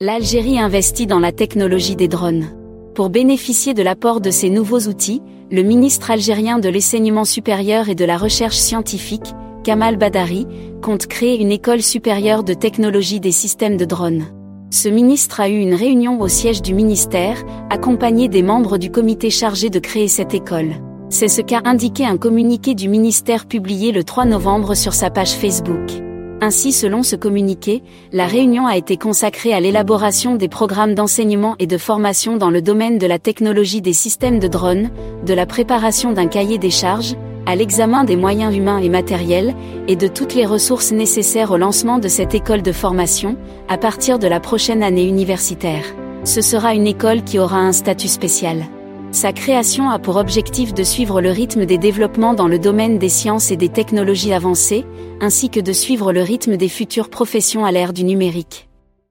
L'Algérie investit dans la technologie des drones. Pour bénéficier de l'apport de ces nouveaux outils, le ministre algérien de l'enseignement supérieur et de la recherche scientifique, Kamal Badari, compte créer une école supérieure de technologie des systèmes de drones. Ce ministre a eu une réunion au siège du ministère, accompagné des membres du comité chargé de créer cette école. C'est ce qu'a indiqué un communiqué du ministère publié le 3 novembre sur sa page Facebook. Ainsi, selon ce communiqué, la réunion a été consacrée à l'élaboration des programmes d'enseignement et de formation dans le domaine de la technologie des systèmes de drones, de la préparation d'un cahier des charges, à l'examen des moyens humains et matériels, et de toutes les ressources nécessaires au lancement de cette école de formation, à partir de la prochaine année universitaire. Ce sera une école qui aura un statut spécial. Sa création a pour objectif de suivre le rythme des développements dans le domaine des sciences et des technologies avancées, ainsi que de suivre le rythme des futures professions à l'ère du numérique.